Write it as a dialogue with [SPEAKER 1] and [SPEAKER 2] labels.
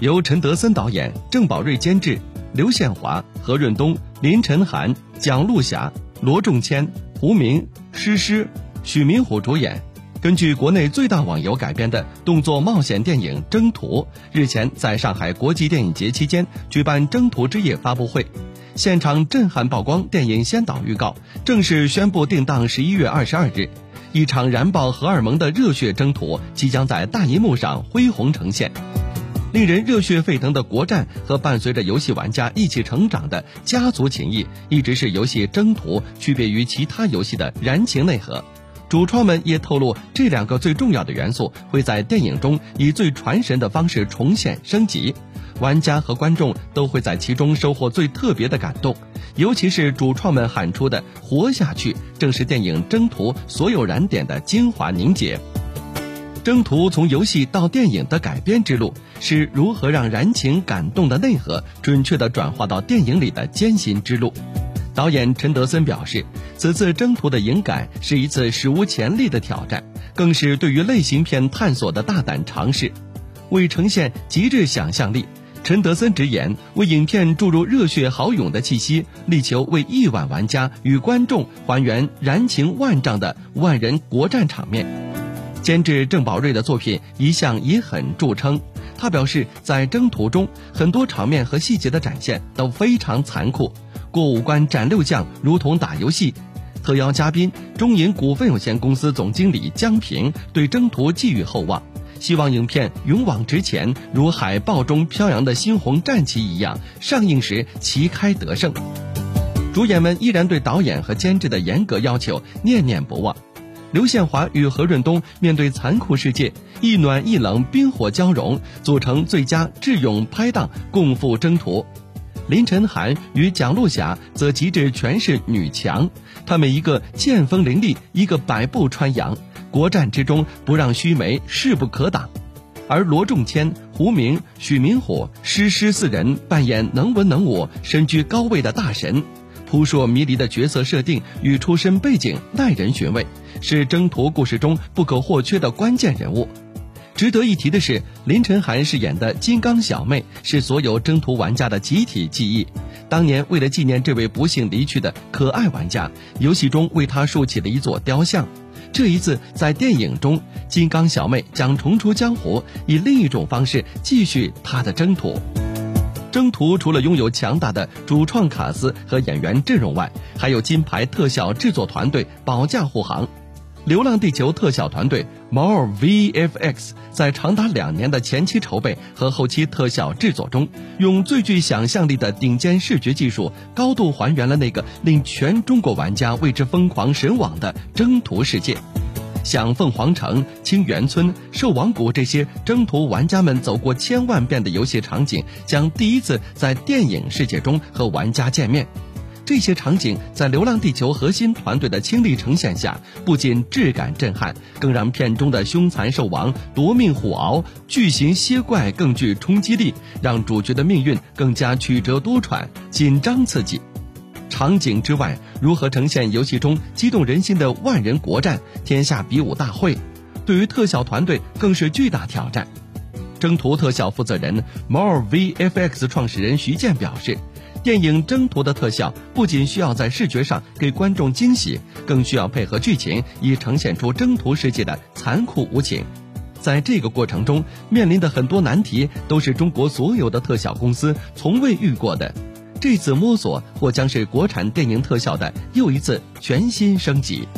[SPEAKER 1] 由陈德森导演、郑宝瑞监制，刘宪华、何润东、林晨涵、蒋璐霞、罗仲谦、胡明、诗诗、许明虎主演。根据国内最大网游改编的动作冒险电影《征途》，日前在上海国际电影节期间举办《征途之夜》发布会，现场震撼曝光电影先导预告，正式宣布定档十一月二十二日。一场燃爆荷尔蒙的热血征途即将在大银幕上恢宏呈现，令人热血沸腾的国战和伴随着游戏玩家一起成长的家族情谊，一直是游戏《征途》区别于其他游戏的燃情内核。主创们也透露，这两个最重要的元素会在电影中以最传神的方式重现升级，玩家和观众都会在其中收获最特别的感动。尤其是主创们喊出的“活下去”，正是电影《征途》所有燃点的精华凝结。《征途》从游戏到电影的改编之路，是如何让燃情感动的内核准确地转化到电影里的艰辛之路。导演陈德森表示，此次《征途》的影改是一次史无前例的挑战，更是对于类型片探索的大胆尝试。为呈现极致想象力，陈德森直言，为影片注入热血豪勇的气息，力求为亿万玩家与观众还原燃情万丈的万人国战场面。监制郑宝瑞的作品一向以狠著称，他表示，在《征途》中，很多场面和细节的展现都非常残酷。过五关斩六将，如同打游戏。特邀嘉宾中银股份有限公司总经理江平对征途寄予厚望，希望影片勇往直前，如海报中飘扬的猩红战旗一样，上映时旗开得胜。主演们依然对导演和监制的严格要求念念不忘。刘宪华与何润东面对残酷世界，一暖一冷，冰火交融，组成最佳智勇拍档，共赴征途。林晨涵与蒋璐霞则极致诠释女强，她们一个剑锋凌厉，一个百步穿杨，国战之中不让须眉，势不可挡。而罗仲谦、胡明、许明虎、诗诗四人扮演能文能武、身居高位的大神，扑朔迷离的角色设定与出身背景耐人寻味，是征途故事中不可或缺的关键人物。值得一提的是，林晨涵饰演的金刚小妹是所有征途玩家的集体记忆。当年为了纪念这位不幸离去的可爱玩家，游戏中为她竖起了一座雕像。这一次在电影中，金刚小妹将重出江湖，以另一种方式继续她的征途。征途除了拥有强大的主创卡司和演员阵容外，还有金牌特效制作团队保驾护航。《流浪地球》特效团队 More VFX 在长达两年的前期筹备和后期特效制作中，用最具想象力的顶尖视觉技术，高度还原了那个令全中国玩家为之疯狂神往的征途世界。像凤凰城、清源村、兽王谷这些征途玩家们走过千万遍的游戏场景，将第一次在电影世界中和玩家见面。这些场景在《流浪地球》核心团队的倾力呈现下，不仅质感震撼，更让片中的凶残兽王、夺命虎鳌、巨型蝎怪更具冲击力，让主角的命运更加曲折多舛、紧张刺激。场景之外，如何呈现游戏中激动人心的万人国战、天下比武大会，对于特效团队更是巨大挑战。征途特效负责人 More VFX 创始人徐健表示。电影《征途》的特效不仅需要在视觉上给观众惊喜，更需要配合剧情，以呈现出征途世界的残酷无情。在这个过程中，面临的很多难题都是中国所有的特效公司从未遇过的。这次摸索或将是国产电影特效的又一次全新升级。